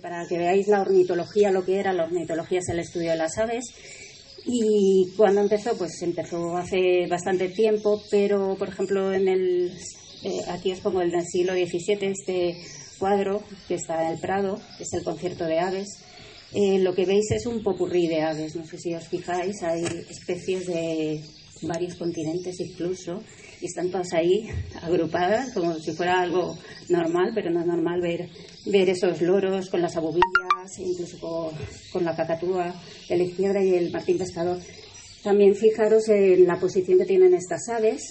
Para que veáis la ornitología, lo que era, la ornitología es el estudio de las aves. Y cuando empezó, pues empezó hace bastante tiempo, pero por ejemplo en el, eh, aquí os pongo el del siglo XVII, este cuadro que está en el Prado, que es el concierto de aves. Eh, lo que veis es un popurrí de aves, no sé si os fijáis, hay especies de varios continentes incluso, y están todas ahí agrupadas como si fuera algo normal, pero no es normal ver, ver esos loros con las abubillas, incluso con, con la cacatúa de la izquierda y el martín pescador. También fijaros en la posición que tienen estas aves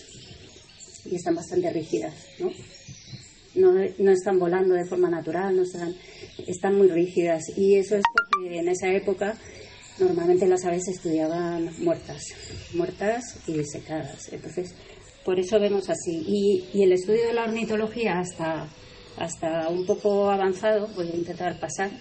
y están bastante rígidas, ¿no? No, no están volando de forma natural, no están, están muy rígidas y eso es porque en esa época normalmente las aves estudiaban muertas, muertas y secadas. Entonces, por eso vemos así. Y, el estudio de la ornitología hasta, hasta un poco avanzado, voy a intentar pasar,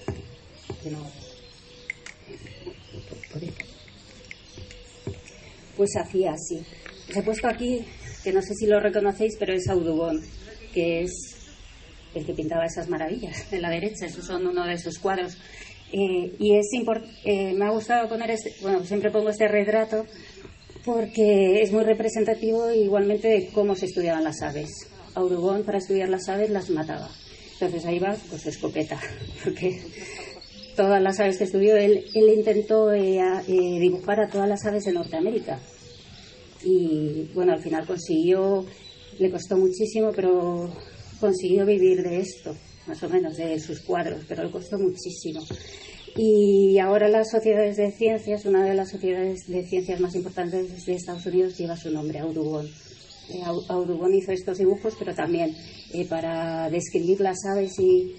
pues hacía así. Os he puesto aquí, que no sé si lo reconocéis, pero es Audubon, que es el que pintaba esas maravillas de la derecha. Esos son uno de sus cuadros. Eh, y es eh, me ha gustado poner este, bueno, siempre pongo este retrato porque es muy representativo igualmente de cómo se estudiaban las aves. Audubon para estudiar las aves las mataba. Entonces ahí va pues escopeta, porque todas las aves que estudió, él, él intentó eh, eh, dibujar a todas las aves de Norteamérica. Y bueno, al final consiguió, le costó muchísimo, pero consiguió vivir de esto, más o menos, de sus cuadros, pero le costó muchísimo. Y ahora las sociedades de ciencias, una de las sociedades de ciencias más importantes de Estados Unidos lleva su nombre, Audubon. Eh, Audubon hizo estos dibujos, pero también eh, para describir las aves y,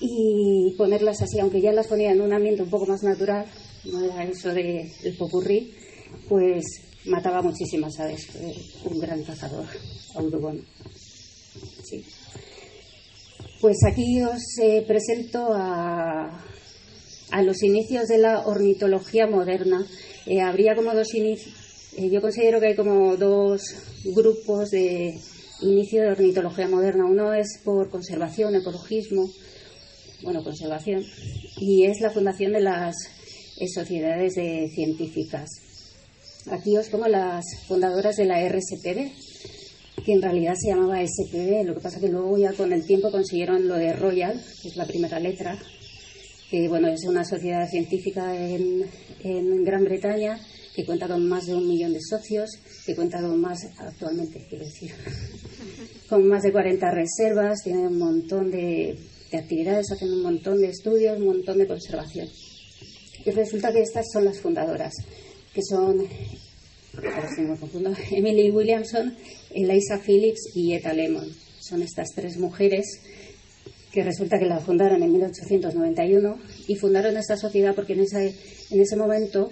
y ponerlas así, aunque ya las ponía en un ambiente un poco más natural, no era eso del de popurrí, pues mataba muchísimas aves. un gran cazador, Audubon. Pues aquí os eh, presento a a los inicios de la ornitología moderna, eh, habría como dos inicios, eh, yo considero que hay como dos grupos de inicio de ornitología moderna. Uno es por conservación, ecologismo, bueno, conservación, y es la fundación de las eh, sociedades de científicas. Aquí os pongo las fundadoras de la RSPB, que en realidad se llamaba SPB, lo que pasa que luego ya con el tiempo consiguieron lo de Royal, que es la primera letra, que bueno, es una sociedad científica en, Gran Bretaña que cuenta con más de un millón de socios, que cuenta con más, actualmente quiero decir, con más de 40 reservas, tiene un montón de, de actividades, hacen un montón de estudios, un montón de conservación. Y resulta que estas son las fundadoras, que son, Emily Williamson, Eliza Phillips y Eta Lemon. Son estas tres mujeres que resulta que la fundaron en 1891 y fundaron esta sociedad porque en, en ese momento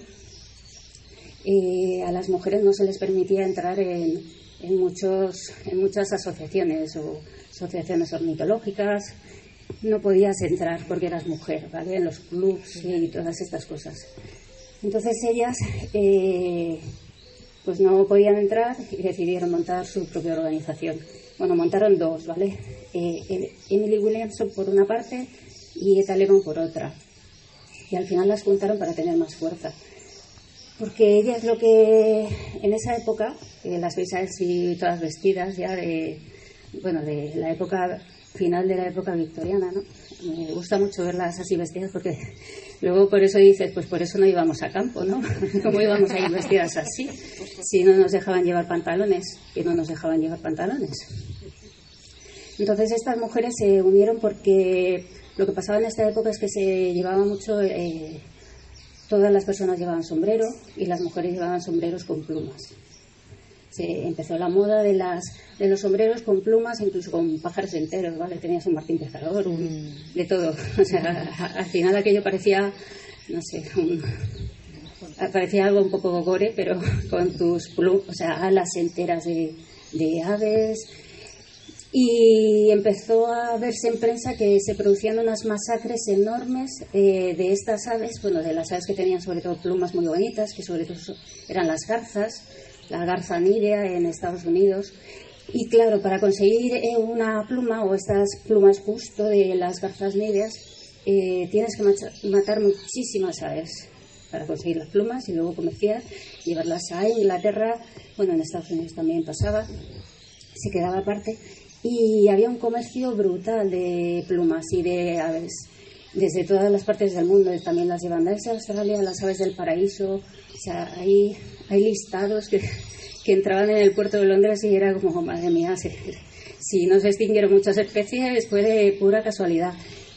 eh, a las mujeres no se les permitía entrar en, en, muchos, en muchas asociaciones o asociaciones ornitológicas. No podías entrar porque eras mujer, ¿vale? En los clubs y todas estas cosas. Entonces ellas eh, pues no podían entrar y decidieron montar su propia organización. Bueno, montaron dos, ¿vale? Eh, Emily Williamson por una parte y Eta Lemon por otra. Y al final las juntaron para tener más fuerza. Porque ellas lo que en esa época, eh, las veis así todas vestidas ya de, bueno, de la época final de la época victoriana, ¿no? Me gusta mucho verlas así vestidas porque luego por eso dices, pues por eso no íbamos a campo, ¿no? ¿Cómo íbamos a ir vestidas así? Si no nos dejaban llevar pantalones, que no nos dejaban llevar pantalones. Entonces estas mujeres se unieron porque lo que pasaba en esta época es que se llevaba mucho, eh, todas las personas llevaban sombrero y las mujeres llevaban sombreros con plumas se empezó la moda de, las, de los sombreros con plumas, incluso con pájaros enteros, ¿vale? Tenías un martín pescador, mm. de todo. O sea, al final aquello parecía, no sé, parecía algo un poco gore, pero con tus plumas, o sea, alas enteras de, de aves. Y empezó a verse en prensa que se producían unas masacres enormes eh, de estas aves, bueno, de las aves que tenían sobre todo plumas muy bonitas, que sobre todo eran las garzas, la garza nidea en Estados Unidos. Y claro, para conseguir eh, una pluma o estas plumas justo de las garzas nídeas, eh, tienes que matar muchísimas aves para conseguir las plumas y luego comerciar, llevarlas a Inglaterra, bueno, en Estados Unidos también pasaba, se quedaba aparte, y había un comercio brutal de plumas y de aves desde todas las partes del mundo, también las llevan desde Australia, las aves del paraíso, o sea, hay, listados que, entraban en el puerto de Londres y era como, madre mía, si, si no se extinguieron muchas especies fue de pura casualidad.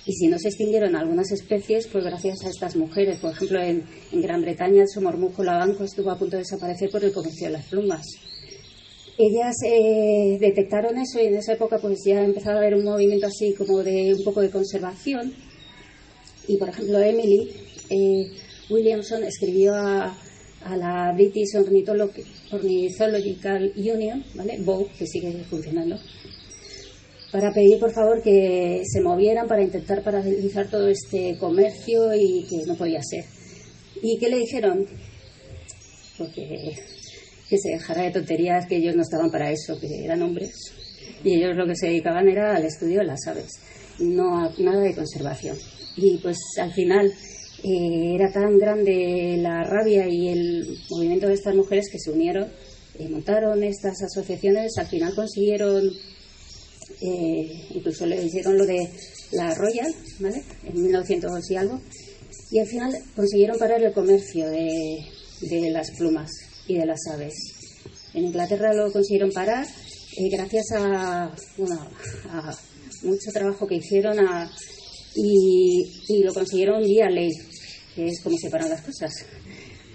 Y si no se extinguieron algunas especies, fue gracias a estas mujeres. Por ejemplo, en, Gran Bretaña el somormujo lavanco estuvo a punto de desaparecer por el comercio de las plumas. Ellas eh, detectaron eso y en esa época pues ya empezaba a haber un movimiento así como de un poco de conservación. Y por ejemplo, Emily eh, Williamson escribió a, la British Ornithological Union, ¿vale? que sigue funcionando, para pedir por favor que se movieran para intentar paralizar todo este comercio y que no podía ser. ¿Y qué le dijeron? Porque que se dejara de tonterías, que ellos no estaban para eso, que eran hombres. Y ellos lo que se dedicaban era al estudio de las aves, no a nada de conservación. Y pues al final eh, era tan grande la rabia y el movimiento de estas mujeres que se unieron, y montaron estas asociaciones, al final consiguieron eh, incluso le hicieron lo de la Royal, ¿vale? En 1900 y algo. Y al final consiguieron parar el comercio de, de las plumas y de las aves. En Inglaterra lo consiguieron parar eh, gracias a, a mucho trabajo que hicieron y, y, lo consiguieron vía ley, que es como se paran las cosas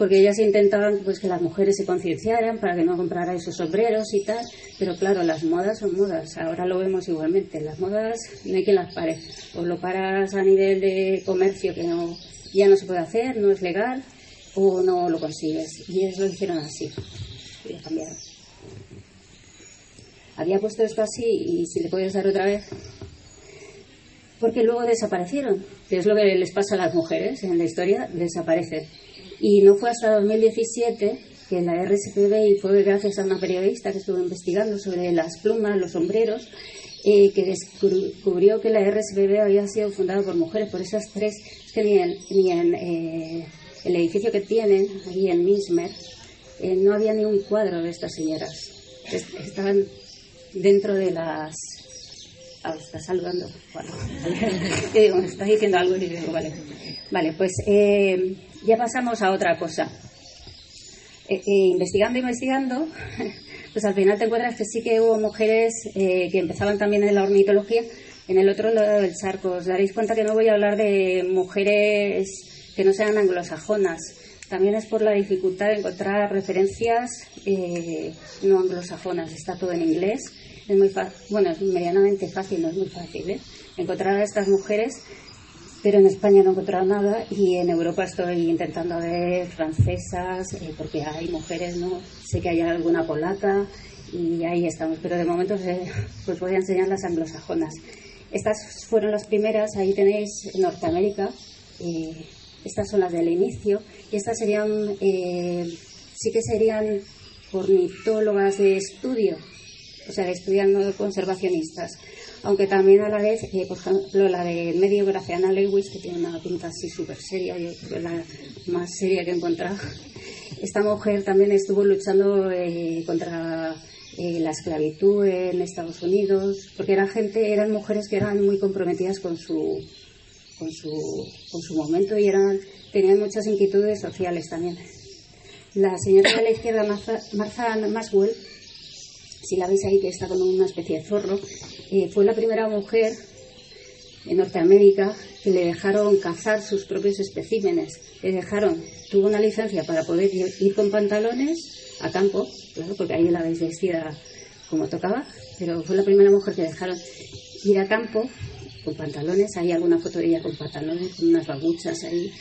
porque ellas intentaban pues que las mujeres se concienciaran para que no compraran esos sombreros y tal, pero claro, las modas son modas, ahora lo vemos igualmente, las modas no hay quien las pare, o lo paras a nivel de comercio que no ya no se puede hacer, no es legal, o no lo consigues, y ellos lo hicieron así, y cambiaron. Había puesto esto así y si le puedes dar otra vez, porque luego desaparecieron, que es lo que les pasa a las mujeres en la historia, desaparecen. Y no fue hasta 2017 que la RSPB, y fue gracias a una periodista que estuvo investigando sobre las plumas, los sombreros, eh, que descubrió que la RSPB había sido fundada por mujeres, por esas tres, que ni en, eh, el edificio que tienen, ahí en Mismer, eh, no había ni un cuadro de estas señoras. Estaban dentro de las Ah, está saludando. Bueno, me está diciendo algo y digo, vale. Vale, pues eh, ya pasamos a otra cosa. Eh, eh, investigando, investigando, pues al final te encuentras que sí que hubo mujeres que empezaban también en la ornitología en el otro lado del charco. Os daréis cuenta que no voy a hablar de mujeres que no sean anglosajonas. También es por la dificultad de encontrar referencias no anglosajonas. Está todo en inglés es muy fácil, bueno, es medianamente fácil, no es muy fácil, ¿eh? encontrar a estas mujeres, pero en España no he encontrado nada y en Europa estoy intentando ver francesas, eh, porque hay mujeres, ¿no? Sé que hay alguna polaca y ahí estamos, pero de momento pues voy a enseñar las anglosajonas. Estas fueron las primeras, ahí tenéis Norteamérica, eh, estas son las del inicio y estas serían, sí que serían ornitólogas de estudio, o sea, estudiando conservacionistas. Aunque también a la vez, eh, por ejemplo, la de medio Graciana Lewis, que tiene una pinta así súper seria, yo creo la más seria que he encontrado. Esta mujer también estuvo luchando eh, contra eh, la esclavitud en Estados Unidos, porque eran gente, eran mujeres que eran muy comprometidas con su, con su, con su momento y eran, tenían muchas inquietudes sociales también. La señora de la izquierda, Martha, Martha Maswell, si la veis ahí que está con una especie de zorro, eh, fue la primera mujer en Norteamérica que le dejaron cazar sus propios especímenes. Le dejaron, tuvo una licencia para poder ir con pantalones a campo, claro, porque ahí la veis vestida como tocaba, pero fue la primera mujer que dejaron ir a campo con pantalones, hay alguna foto de ella con pantalones, con unas babuchas ahí,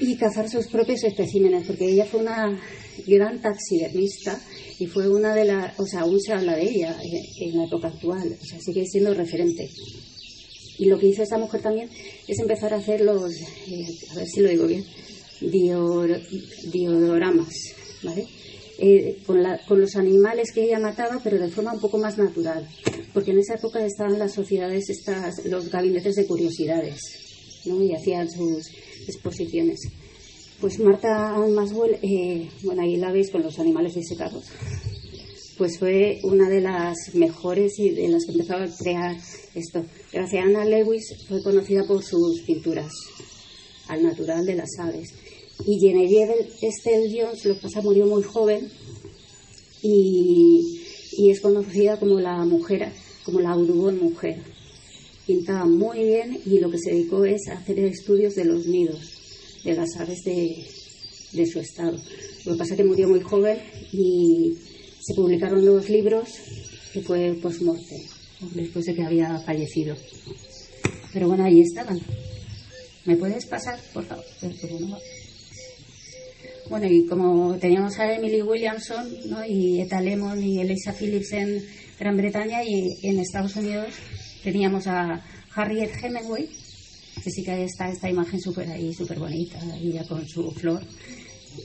y cazar sus propios especímenes, porque ella fue una gran taxidermista y fue una de las, o sea, aún se habla de ella en, la época actual, o sea, sigue siendo referente. Y lo que hizo esta mujer también es empezar a hacer los, eh, a ver si lo digo bien, diodoramas, ¿vale? Eh, con, con, los animales que ella mataba, pero de forma un poco más natural, porque en esa época estaban las sociedades, estas, los gabinetes de curiosidades, ¿no? y hacían sus exposiciones. Pues Marta Maswell, eh, bueno, ahí la veis con los animales disecados, pues fue una de las mejores y de las que empezó a crear esto. Gracias a Anna Lewis fue conocida por sus pinturas al natural de las aves. Y Genevieve Estelle Jones, lo que pasa, murió muy joven y, y es conocida como la mujer, como la Audubon mujer. Pintaba muy bien y lo que se dedicó es a hacer estudios de los nidos de las aves de, de su estado. Lo que pasa es que murió muy joven y se publicaron dos libros que fue post-morte, después de que había fallecido. Pero bueno, ahí estaban. ¿Me puedes pasar, por favor? Bueno, y como teníamos a Emily Williamson ¿no? y Eta Lemon y Elisa Phillips en Gran Bretaña y en Estados Unidos teníamos a Harriet Hemingway, que sí que está esta imagen súper ahí, súper bonita, ella con su flor,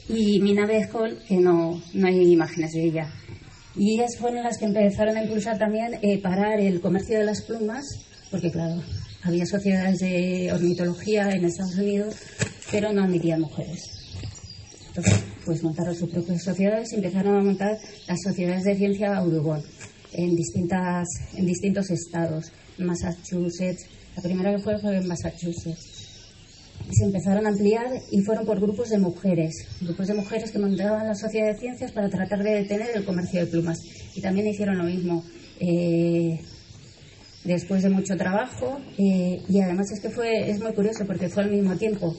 y Mina Bezcol, que no, no hay imágenes de ella. Y ellas fueron las que empezaron a impulsar también eh, parar el comercio de las plumas, porque claro, había sociedades de ornitología en Estados Unidos, pero no admitían mujeres. Entonces, pues montaron sus propias sociedades y empezaron a montar las sociedades de ciencia Audubon en, distintas, en distintos estados, Massachusetts, la primera que fue fue en Massachusetts. Se empezaron a ampliar y fueron por grupos de mujeres, grupos de mujeres que montaban la sociedad de ciencias para tratar de detener el comercio de plumas. Y también hicieron lo mismo. Eh, después de mucho trabajo eh, y además es que fue es muy curioso porque fue al mismo tiempo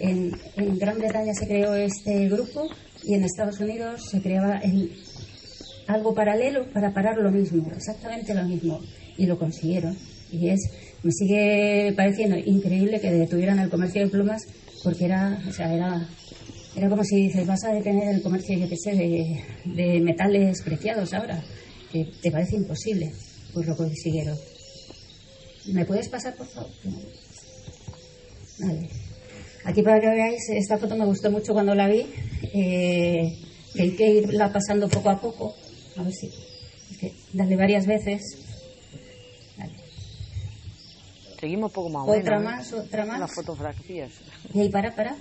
en, Gran Bretaña se creó este grupo y en Estados Unidos se creaba algo paralelo para parar lo mismo, exactamente lo mismo. Y lo consiguieron. Y es, me sigue pareciendo increíble que detuvieran el comercio de plumas porque era, o sea, era, era como si dices, vas a detener el comercio, yo qué sé, de, metales preciados ahora. Que te parece imposible. Pues lo consiguieron. ¿Me puedes pasar, por favor? Vale. Aquí para que veáis, esta foto me gustó mucho cuando la vi. Eh, hay que irla pasando poco a poco. A ver si. Es que darle varias veces. Seguimos poco más. Otra ¿eh? más, otra más. Las fotografías. Y ahí para, para.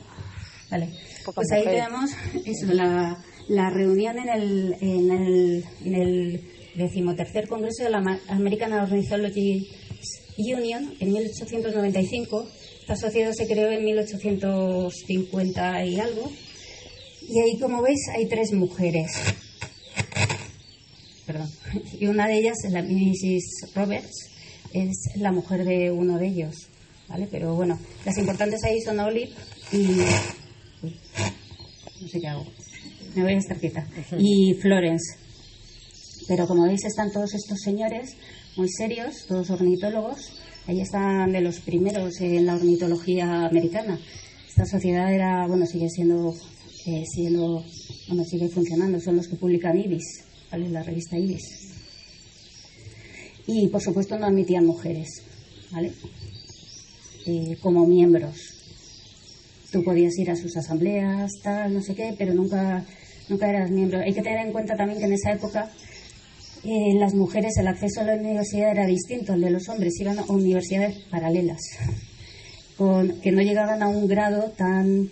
Vale. pues ahí tenemos eso, la, la reunión en el, en el, en el decimotercer Congreso de la American Ornithology Union en 1895 esta sociedad se creó en 1850 y algo. Y ahí, como veis, hay tres mujeres. Perdón. Y una de ellas, la Mrs. Roberts, es la mujer de uno de ellos. ¿Vale? Pero bueno, las importantes ahí son Olive y. no sé qué hago. Me voy a estar quieta. Y Florence. Pero como veis, están todos estos señores muy serios, todos ornitólogos, Ahí están de los primeros en la ornitología americana. Esta sociedad era, bueno, sigue siendo, eh, siendo bueno, sigue funcionando. Son los que publican Ibis, ¿vale? La revista Ibis. Y, por supuesto, no admitían mujeres, ¿vale? Eh, como miembros. Tú podías ir a sus asambleas, tal, no sé qué, pero nunca, nunca eras miembro. Hay que tener en cuenta también que en esa época eh, las mujeres el acceso a la universidad era distinto al de los hombres, iban a universidades paralelas, con, que no llegaban a un grado tan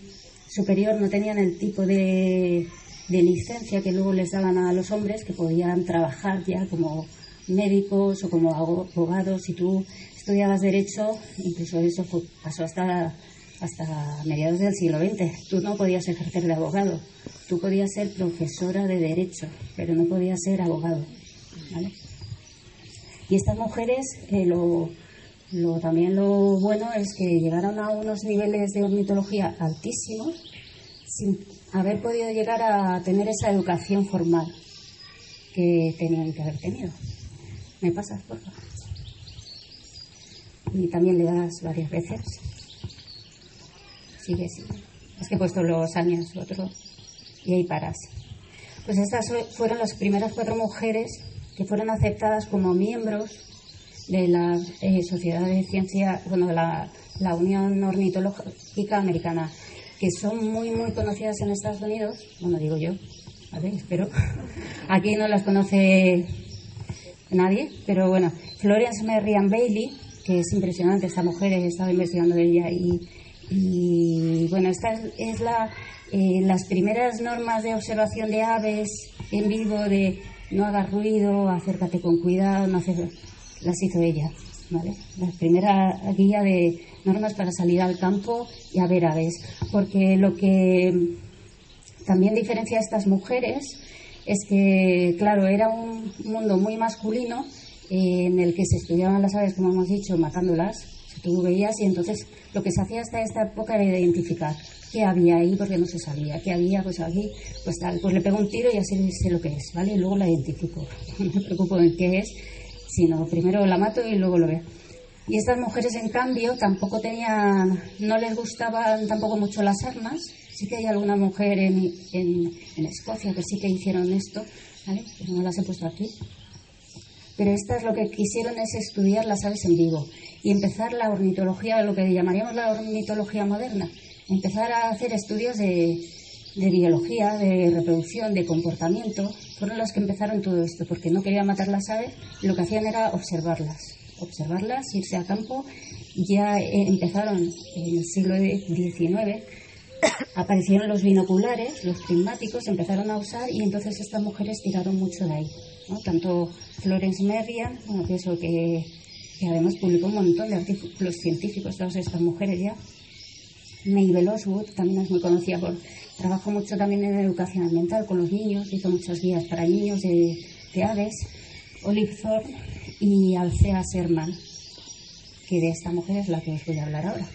superior, no tenían el tipo de, de licencia que luego les daban a los hombres, que podían trabajar ya como médicos o como abogados. Si tú estudiabas Derecho, incluso eso pasó hasta, hasta mediados del siglo XX. Tú no podías ejercer de abogado. Tú podías ser profesora de Derecho, pero no podías ser abogado. Y estas mujeres, eh, lo, también lo bueno es que llegaron a unos niveles de ornitología altísimos sin haber podido llegar a tener esa educación formal que tenían que haber tenido. ¿Me pasas, por favor? Y también le das varias veces. Sigue, sigue. Es que he puesto los años, otro, y ahí paras. Pues estas fueron las primeras cuatro mujeres que fueron aceptadas como miembros de la eh, Sociedad de Ciencia, bueno, la, la Unión Ornitológica Americana, que son muy, muy conocidas en Estados Unidos, bueno, digo yo, a ver, espero. Aquí no las conoce nadie, pero bueno, Florence Merriam Bailey, que es impresionante. Esta mujer he estado investigando ella y, y bueno, esta es la, eh, las primeras normas de observación de aves en vivo de no hagas ruido, acércate con cuidado, no hacer, las hizo ella. ¿Vale? La primera guía de normas para salir al campo y a ver aves. Porque lo que también diferencia a estas mujeres es que, claro, era un mundo muy masculino eh, en el que se estudiaban las aves, como hemos dicho, matándolas. Tú veías y entonces lo que se hacía hasta esta época era identificar qué había ahí porque no se sabía, qué había, pues aquí, pues tal, pues le pego un tiro y así sé lo que es, ¿vale? Y luego la identifico, no me preocupo en qué es, sino primero la mato y luego lo veo. Y estas mujeres, en cambio, tampoco tenían, no les gustaban tampoco mucho las armas. Sí que hay alguna mujer en, en, Escocia que sí que hicieron esto, ¿vale? Pero no las he puesto aquí. Pero estas lo que quisieron es estudiar las aves en vivo y empezar la ornitología, lo que llamaríamos la ornitología moderna. Empezar a hacer estudios de, de biología, de reproducción, de comportamiento. Fueron los que empezaron todo esto, porque no querían matar las aves, lo que hacían era observarlas observarlas, irse a campo. Ya empezaron en el siglo XIX, aparecieron los binoculares, los prismáticos, empezaron a usar y entonces estas mujeres tiraron mucho de ahí. Tanto Florence Merriam, bueno, que, eso, que, que, además publicó un montón de artículos científicos, todas estas mujeres ya. Mabel Oswood también es muy conocida por. Trabajó mucho también en educación ambiental con los niños, hizo muchas guías para niños de, de aves. Olive Thorne y Alcea Serman, que de esta mujer es la que os voy a hablar ahora.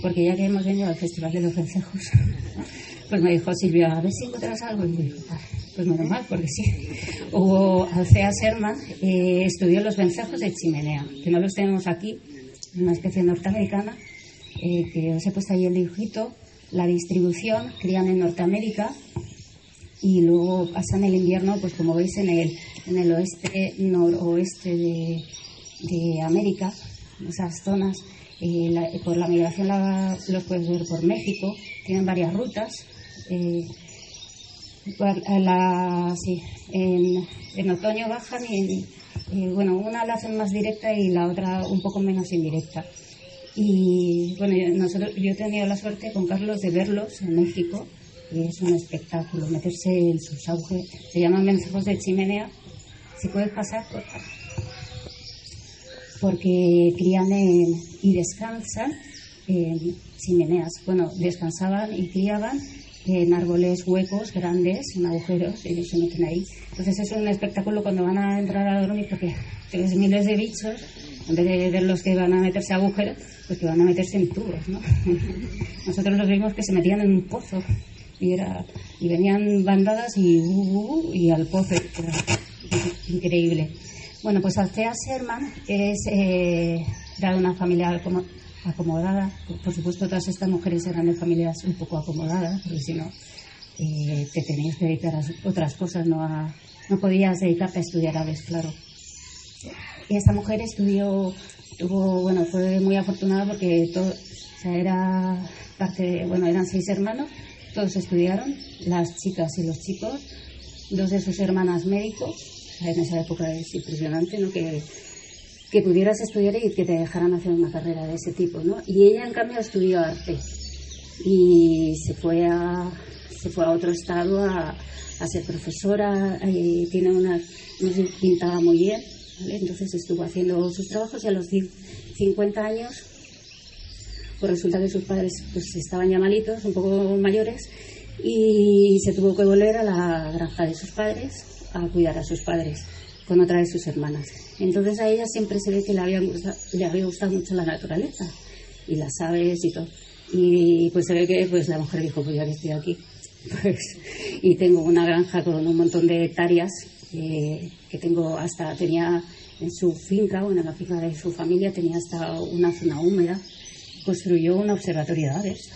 Porque ya que hemos venido al Festival de los Vencejos, pues me dijo Silvia, a ver si encuentras algo. Y me dijo, pues menos mal, porque sí. Hubo Alcea Serman, eh, estudió los vencejos de chimenea, que no los tenemos aquí, una especie norteamericana, eh, que os he puesto ahí el dibujito. La distribución, crían en Norteamérica y luego pasan el invierno, pues como veis, en el, en el oeste, noroeste de, de América, esas zonas. Eh, la, por la migración la, los puedes ver por México, tienen varias rutas. Eh, la, en, en, otoño bajan y, en, eh, bueno, una la hacen más directa y la otra un poco menos indirecta. Y bueno, nosotros, yo he tenido la suerte con Carlos de verlos en México es un espectáculo meterse en sus auges. Se llaman vencejos de chimenea. Si puedes pasar, por Porque crían y descansan en chimeneas. Bueno, descansaban y criaban en árboles huecos, grandes, en agujeros, y se meten ahí. Entonces es un espectáculo cuando van a entrar a dormir, porque tienes miles de bichos, en vez de ver los que van a meterse a agujeros, pues que van a meterse en tubos, ¿no? Nosotros los vimos que se metían en un pozo y era y venían bandadas y, uh, uh, y al pozo increíble. Bueno pues Alcea Sherman es eh, era una familia acomodada. Por supuesto todas estas mujeres eran de familias un poco acomodadas porque si no eh, te tenías que dedicar a otras cosas no a, no podías dedicarte a estudiar aves claro. Y esta mujer estudió tuvo bueno fue muy afortunada porque todo era parte bueno eran seis hermanos todos estudiaron, las chicas y los chicos, dos de sus hermanas médicos. En esa época es impresionante, ¿no? Que, que pudieras estudiar y que te dejaran hacer una carrera de ese tipo, ¿no? Y ella, en cambio, estudió arte y se fue a, se fue a otro estado a, a ser profesora, y tiene una, pintaba muy bien, entonces estuvo haciendo sus trabajos y a los 50 años pues resulta que sus padres pues estaban ya malitos, un poco mayores, y se tuvo que volver a la granja de sus padres a cuidar a sus padres con otra de sus hermanas. Entonces a ella siempre se ve que le había gustado, le había gustado mucho la naturaleza y las aves y todo. Y pues se ve que pues la mujer dijo, pues ya que estoy aquí, pues, y tengo una granja con un montón de hectáreas eh, que tengo hasta, tenía en su finca, bueno, en la finca de su familia tenía hasta una zona húmeda construyó un observatorio de aves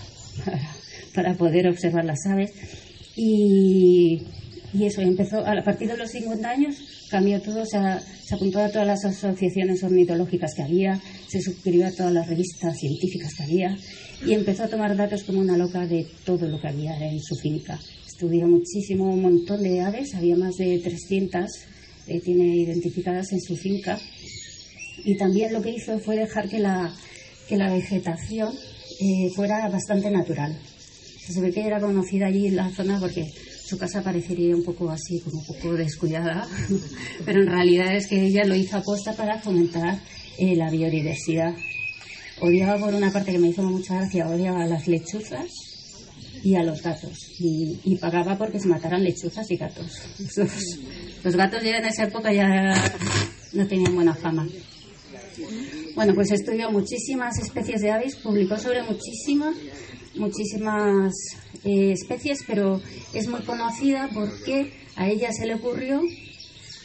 para, poder observar las aves. Y, y, eso, empezó, a partir de los 50 años cambió todo, se, se apuntó a todas las asociaciones ornitológicas que había, se suscribió a todas las revistas científicas que había y empezó a tomar datos como una loca de todo lo que había en su finca. Estudió muchísimo, un montón de aves, había más de 300 eh, tiene identificadas en su finca. Y también lo que hizo fue dejar que la, que la vegetación eh, fuera bastante natural. Se ve que era conocida allí en la zona porque su casa parecería un poco así, como un poco descuidada, pero en realidad es que ella lo hizo aposta para fomentar eh, la biodiversidad. Odiaba por una parte que me hizo mucha gracia, odiaba a las lechuzas y a los gatos. Y, pagaba porque se mataran lechuzas y gatos. Los, gatos ya en esa época ya no tenían buena fama. Bueno, pues estudió muchísimas especies de aves, publicó sobre muchísimas, muchísimas eh, especies, pero es muy conocida porque a ella se le ocurrió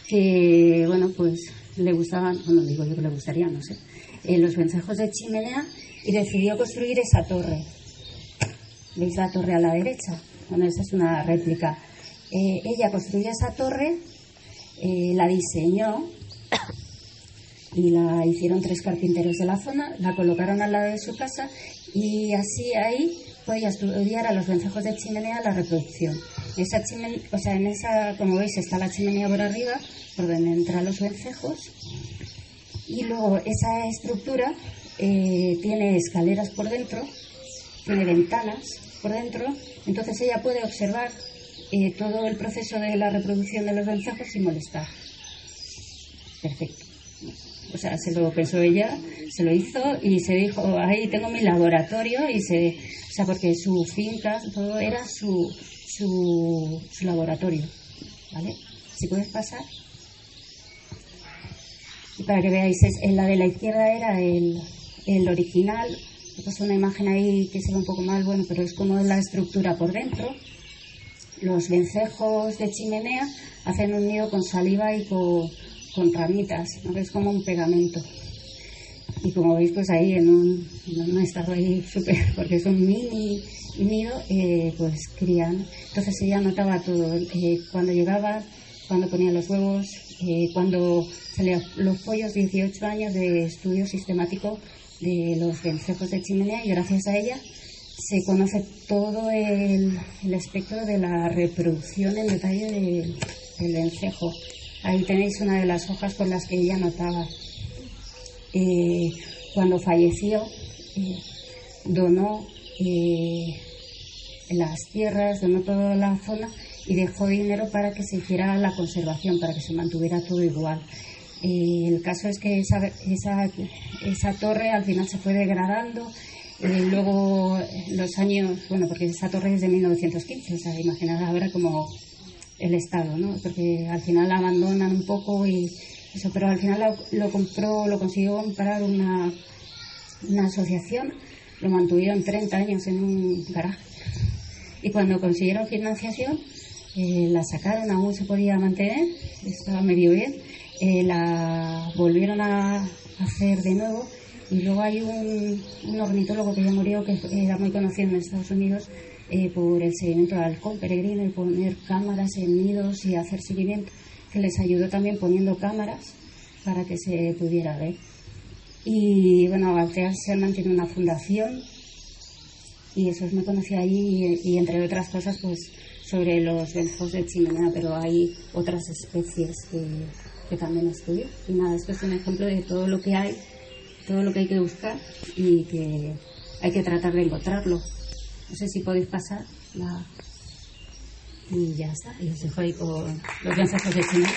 que, bueno, pues le gustaban, bueno, digo yo que le gustaría, no sé, eh, los vencejos de chimenea y decidió construir esa torre. ¿Veis la torre a la derecha? Bueno, esa es una réplica. Eh, ella construyó esa torre, la diseñó y la hicieron tres carpinteros de la zona, la colocaron al lado de su casa y así ahí podía estudiar a los vencejos de chimenea la reproducción. Esa o sea, en esa, como veis, está la chimenea por arriba, por donde entran los vencejos, y luego esa estructura eh, tiene escaleras por dentro, tiene ventanas por dentro, entonces ella puede observar eh, todo el proceso de la reproducción de los vencejos sin molestar. Perfecto. O sea, se lo pensó ella, se lo hizo y se dijo, ahí tengo mi laboratorio y se, o sea, porque su finca, todo era su, su, laboratorio, ¿vale? Si puedes pasar. Y para que veáis, en la de la izquierda era el, el original, he puesto una imagen ahí que se ve un poco mal, bueno, pero es como la estructura por dentro. Los vencejos de chimenea hacen un nido con saliva y con con ramitas, es como un pegamento. Y como veis, pues ahí en un, en estado ahí súper, porque es un mini nido, eh, pues crían. Entonces ella notaba todo, eh, cuando llegaba, cuando ponía los huevos, eh, cuando salían los pollos, 18 años de estudio sistemático de los vencejos de chimenea y gracias a ella se conoce todo el, el espectro de la reproducción en detalle del, del vencejo. Ahí tenéis una de las hojas con las que ella anotaba. Eh, cuando falleció, eh, donó eh, las tierras, donó toda la zona y dejó dinero para que se hiciera la conservación, para que se mantuviera todo igual. el caso es que esa, esa, esa, torre al final se fue degradando. luego, los años, bueno, porque esa torre es de 1915, o sea, imaginad ahora como el Estado, ¿no? Porque al final abandonan un poco y eso, pero al final lo, compró, lo consiguió comprar una, una asociación, lo mantuvieron 30 años en un garaje. Y cuando consiguieron financiación, eh, la sacaron, aún se podía mantener, estaba medio bien, eh, la volvieron a hacer de nuevo y luego hay un, un ornitólogo que ya murió, que era muy conocido en Estados Unidos, eh, por el seguimiento del halcón peregrino y poner cámaras en nidos y hacer seguimiento, que les ayudó también poniendo cámaras para que se pudiera ver. Y bueno, Altea se mantiene una fundación y eso es muy conocido allí y, entre otras cosas pues sobre los benzos de chimenea, pero hay otras especies que, que también estudio. Y nada, esto es un ejemplo de todo lo que hay, todo lo que hay que buscar y que hay que tratar de encontrarlo. No sé si podéis pasar la... Y ya está. Y os dejo ahí con los mensajes de cine.